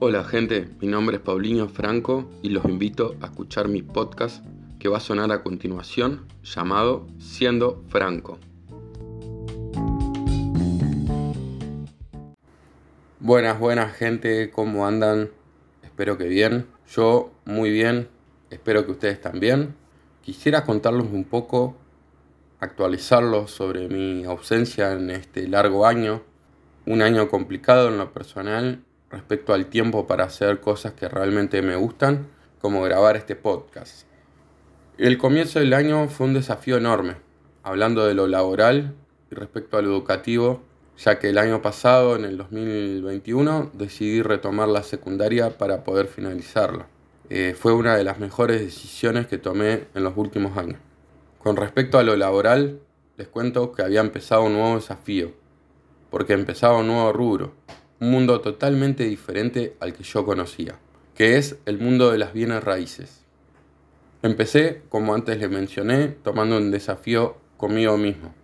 Hola gente, mi nombre es Paulinho Franco y los invito a escuchar mi podcast que va a sonar a continuación llamado Siendo Franco. Buenas, buenas gente, ¿cómo andan? Espero que bien. Yo muy bien, espero que ustedes también. Quisiera contarles un poco, actualizarlos sobre mi ausencia en este largo año. Un año complicado en lo personal respecto al tiempo para hacer cosas que realmente me gustan, como grabar este podcast. El comienzo del año fue un desafío enorme, hablando de lo laboral y respecto a lo educativo, ya que el año pasado, en el 2021, decidí retomar la secundaria para poder finalizarla. Eh, fue una de las mejores decisiones que tomé en los últimos años. Con respecto a lo laboral, les cuento que había empezado un nuevo desafío, porque empezaba un nuevo rubro, un mundo totalmente diferente al que yo conocía, que es el mundo de las bienes raíces. Empecé, como antes les mencioné, tomando un desafío conmigo mismo,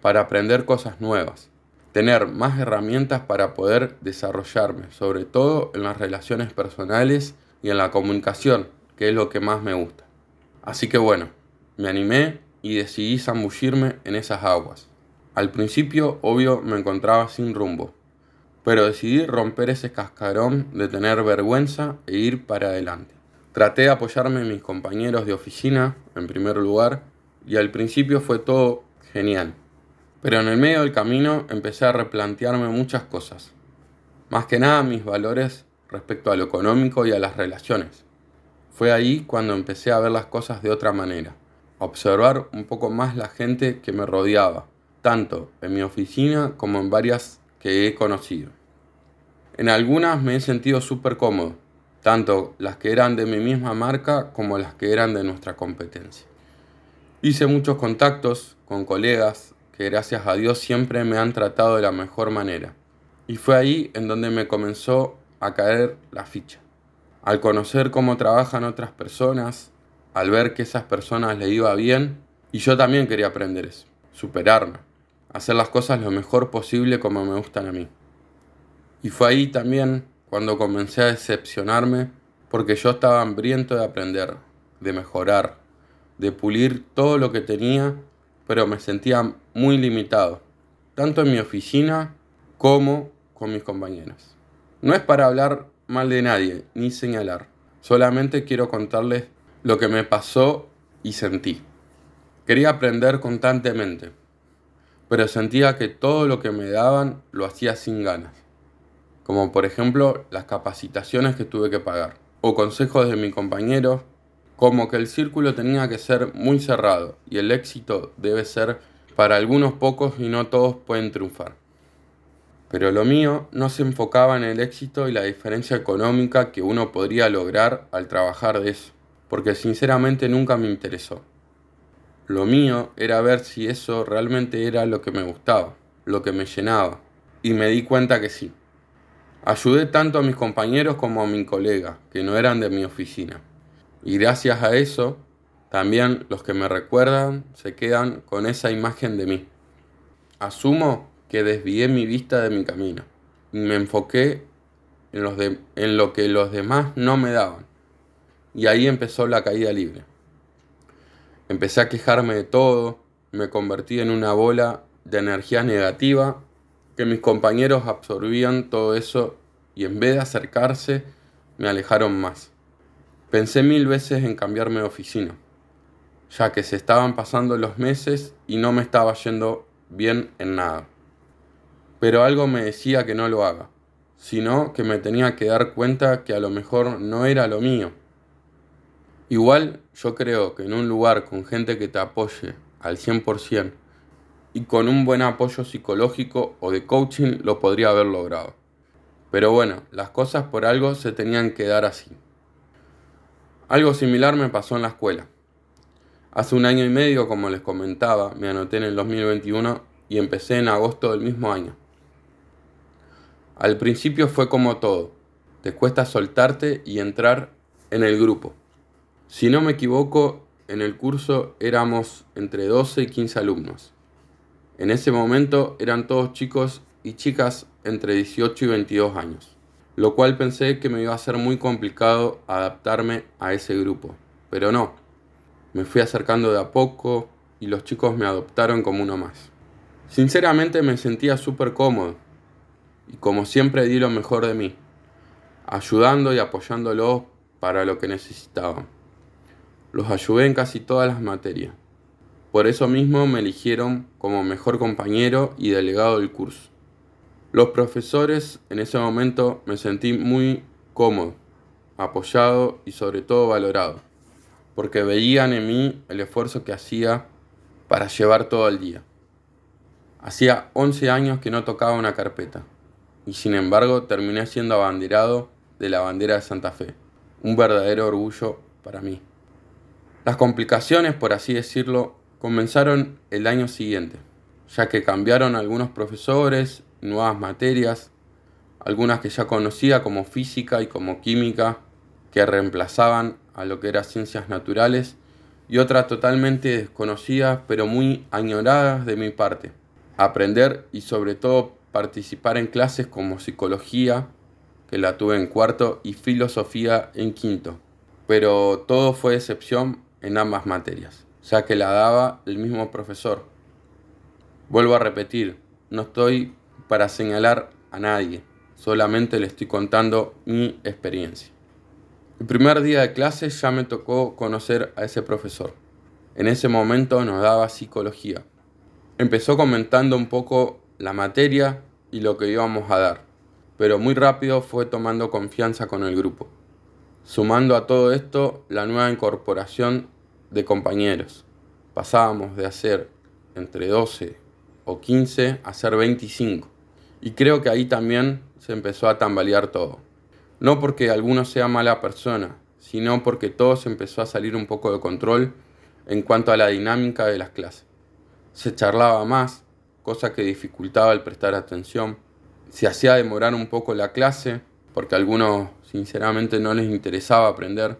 para aprender cosas nuevas, tener más herramientas para poder desarrollarme, sobre todo en las relaciones personales y en la comunicación, que es lo que más me gusta. Así que bueno, me animé y decidí zambullirme en esas aguas. Al principio, obvio, me encontraba sin rumbo, pero decidí romper ese cascarón de tener vergüenza e ir para adelante. Traté de apoyarme en mis compañeros de oficina, en primer lugar, y al principio fue todo genial. Pero en el medio del camino empecé a replantearme muchas cosas. Más que nada mis valores respecto a lo económico y a las relaciones. Fue ahí cuando empecé a ver las cosas de otra manera, a observar un poco más la gente que me rodeaba, tanto en mi oficina como en varias que he conocido. En algunas me he sentido súper cómodo, tanto las que eran de mi misma marca como las que eran de nuestra competencia. Hice muchos contactos con colegas que gracias a Dios siempre me han tratado de la mejor manera. Y fue ahí en donde me comenzó a caer la ficha. Al conocer cómo trabajan otras personas, al ver que esas personas le iba bien, y yo también quería aprender eso, superarme hacer las cosas lo mejor posible como me gustan a mí. Y fue ahí también cuando comencé a decepcionarme porque yo estaba hambriento de aprender, de mejorar, de pulir todo lo que tenía, pero me sentía muy limitado, tanto en mi oficina como con mis compañeros. No es para hablar mal de nadie ni señalar, solamente quiero contarles lo que me pasó y sentí. Quería aprender constantemente, pero sentía que todo lo que me daban lo hacía sin ganas, como por ejemplo las capacitaciones que tuve que pagar, o consejos de mi compañero, como que el círculo tenía que ser muy cerrado y el éxito debe ser para algunos pocos y no todos pueden triunfar. Pero lo mío no se enfocaba en el éxito y la diferencia económica que uno podría lograr al trabajar de eso, porque sinceramente nunca me interesó. Lo mío era ver si eso realmente era lo que me gustaba, lo que me llenaba. Y me di cuenta que sí. Ayudé tanto a mis compañeros como a mi colega, que no eran de mi oficina. Y gracias a eso, también los que me recuerdan se quedan con esa imagen de mí. Asumo que desvié mi vista de mi camino y me enfoqué en, lo que los demás no me daban. Y ahí empezó la caída libre. Empecé a quejarme de todo, me convertí en una bola de energía negativa, que mis compañeros absorbían todo eso y en vez de acercarse, me alejaron más. Pensé mil veces en cambiarme de oficina, ya que se estaban pasando los meses y no me estaba yendo bien en nada. Pero algo me decía que no lo haga, sino que me tenía que dar cuenta que a lo mejor no era lo mío. Igual yo creo que en un lugar con gente que te apoye al 100% y con un buen apoyo psicológico o de coaching lo podría haber logrado. Pero bueno, las cosas por algo se tenían que dar así. Algo similar me pasó en la escuela. Hace un año y medio, como les comentaba, me anoté en el 2021 y empecé en agosto del mismo año. Al principio fue como todo, te cuesta soltarte y entrar en el grupo. Si no me equivoco, en el curso éramos entre 12 y 15 alumnos. En ese momento eran todos chicos y chicas entre 18 y 22 años. lo cual pensé que me iba a ser muy complicado adaptarme a ese grupo, pero no. Me fui acercando de a poco y los chicos me adoptaron como uno más. Sinceramente me sentía súper cómodo y como siempre di lo mejor de mí, ayudando y apoyándolos para lo que necesitaban. Los ayudé en casi todas las materias. Por eso mismo me eligieron como mejor compañero y delegado del curso. Los profesores en ese momento me sentí muy cómodo, apoyado y sobre todo valorado, porque veían en mí el esfuerzo que hacía para llevar todo el día. Hacía 11 años que no tocaba una carpeta, y sin embargo terminé siendo abanderado de la bandera de Santa Fe, un verdadero orgullo para mí. Las complicaciones, por así decirlo, comenzaron el año siguiente, ya que cambiaron algunos profesores nuevas materias, algunas que ya conocía como física y como química, que reemplazaban a lo que eran ciencias naturales, y otras totalmente desconocidas pero muy añoradas de mi parte. Aprender y sobre todo participar en clases como psicología, que la tuve en cuarto, y filosofía en quinto. Pero todo fue excepción en ambas materias, ya que la daba el mismo profesor. Vuelvo a repetir, no estoy para señalar a nadie, solamente le estoy contando mi experiencia. El primer día de clase ya me tocó conocer a ese profesor. En ese momento nos daba psicología. Empezó comentando un poco la materia y lo que íbamos a dar, pero muy rápido fue tomando confianza con el grupo, sumando a todo esto la nueva incorporación de compañeros. Pasábamos de hacer entre 12 o 15 a ser 25. Y creo que ahí también se empezó a tambalear todo. No porque alguno sea mala persona, sino porque todo se empezó a salir un poco de control en cuanto a la dinámica de las clases. Se charlaba más, cosa que dificultaba el prestar atención. Se hacía demorar un poco la clase, porque a algunos sinceramente no les interesaba aprender.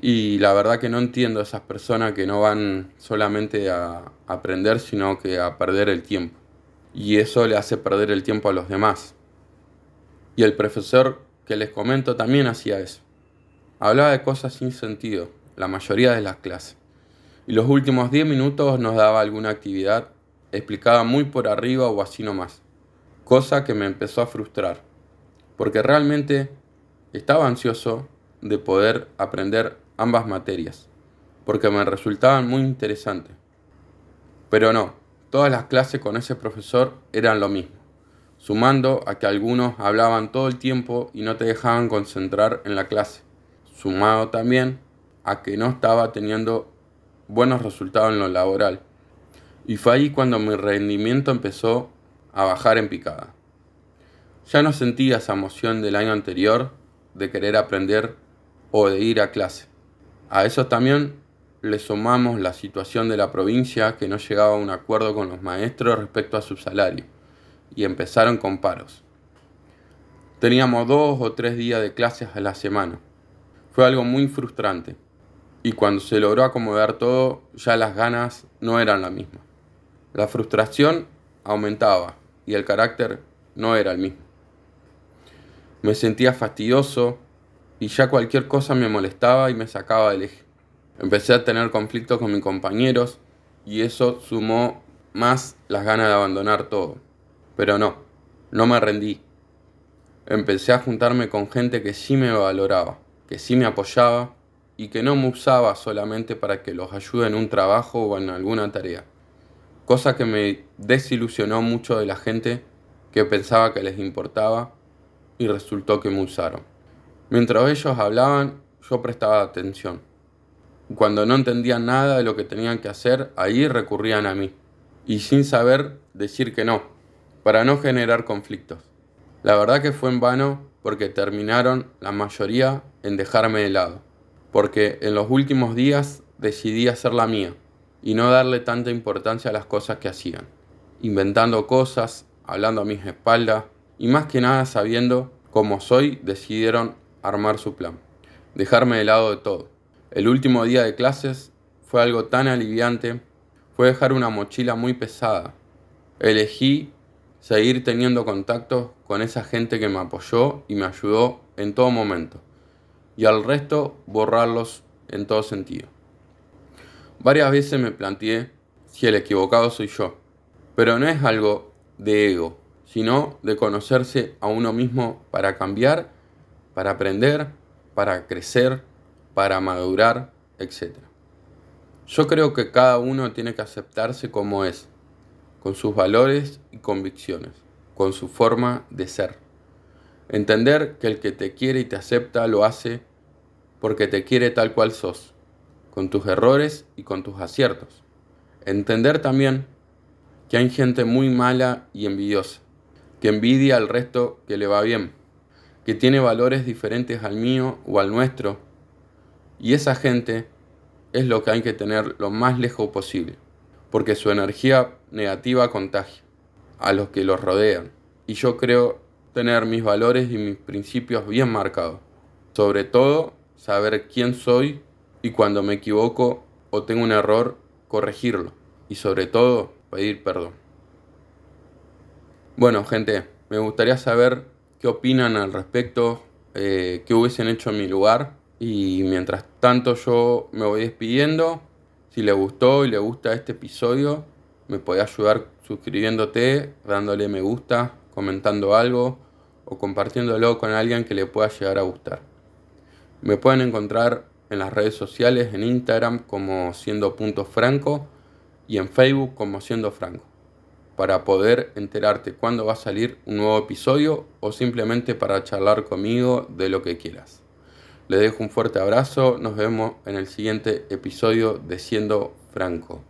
Y la verdad que no entiendo a esas personas que no van solamente a aprender, sino que a perder el tiempo y eso le hace perder el tiempo a los demás. Y el profesor que les comento también hacía eso. Hablaba de cosas sin sentido, la mayoría de las clases. Y los últimos 10 minutos nos daba alguna actividad, explicaba muy por arriba o así nomás. Cosa que me empezó a frustrar, porque realmente estaba ansioso de poder aprender ambas materias, porque me resultaban muy interesantes. Pero no, Todas las clases con ese profesor eran lo mismo, sumando a que algunos hablaban todo el tiempo y no te dejaban concentrar en la clase, sumado también a que no estaba teniendo buenos resultados en lo laboral. Y fue ahí cuando mi rendimiento empezó a bajar en picada. Ya no sentía esa emoción del año anterior de querer aprender o de ir a clase. A eso también le sumamos la situación de la provincia que no llegaba a un acuerdo con los maestros respecto a su salario y empezaron con paros. Teníamos dos o tres días de clases a la semana. Fue algo muy frustrante y cuando se logró acomodar todo ya las ganas no eran la misma. La frustración aumentaba y el carácter no era el mismo. Me sentía fastidioso y ya cualquier cosa me molestaba y me sacaba del eje. Empecé a tener conflictos con mis compañeros y eso sumó más las ganas de abandonar todo. Pero no, no me rendí. Empecé a juntarme con gente que sí me valoraba, que sí me apoyaba y que no me usaba solamente para que los ayude en un trabajo o en alguna tarea. Cosa que me desilusionó mucho de la gente que pensaba que les importaba y resultó que me usaron. Mientras ellos hablaban, yo prestaba atención cuando no entendían nada de lo que tenían que hacer, ahí recurrían a mí. Y sin saber decir que no, para no generar conflictos. La verdad que fue en vano porque terminaron la mayoría en dejarme de lado. Porque en los últimos días decidí hacer la mía y no darle tanta importancia a las cosas que hacían. Inventando cosas, hablando a mis espaldas y más que nada sabiendo cómo soy, decidieron armar su plan. Dejarme de lado de todo. El último día de clases fue algo tan aliviante, fue dejar una mochila muy pesada. Elegí seguir teniendo contacto con esa gente que me apoyó y me ayudó en todo momento. Y al resto borrarlos en todo sentido. Varias veces me planteé si el equivocado soy yo. Pero no es algo de ego, sino de conocerse a uno mismo para cambiar, para aprender, para crecer, para madurar, etc. Yo creo que cada uno tiene que aceptarse como es, con sus valores y convicciones, con su forma de ser. Entender que el que te quiere y te acepta lo hace porque te quiere tal cual sos, con tus errores y con tus aciertos. Entender también que hay gente muy mala y envidiosa, que envidia al resto que le va bien, que tiene valores diferentes al mío o al nuestro, y esa gente es lo que hay que tener lo más lejos posible, porque su energía negativa contagia a los que los rodean, y yo creo tener mis valores y mis principios bien marcados, sobre todo saber quién soy y cuando me equivoco o tengo un error, corregirlo y sobre todo pedir perdón. Bueno, gente, me gustaría saber qué opinan al respecto, eh, qué hubiesen hecho en mi lugar y mientras tanto yo me voy despidiendo. Si le gustó y le gusta este episodio, me puede ayudar suscribiéndote, dándole me gusta, comentando algo o compartiéndolo con alguien que le pueda llegar a gustar. Me pueden encontrar en las redes sociales, en Instagram como siendo punto franco y en Facebook como siendo franco, para poder enterarte cuándo va a salir un nuevo episodio o simplemente para charlar conmigo de lo que quieras. Les dejo un fuerte abrazo, nos vemos en el siguiente episodio de Siendo Franco.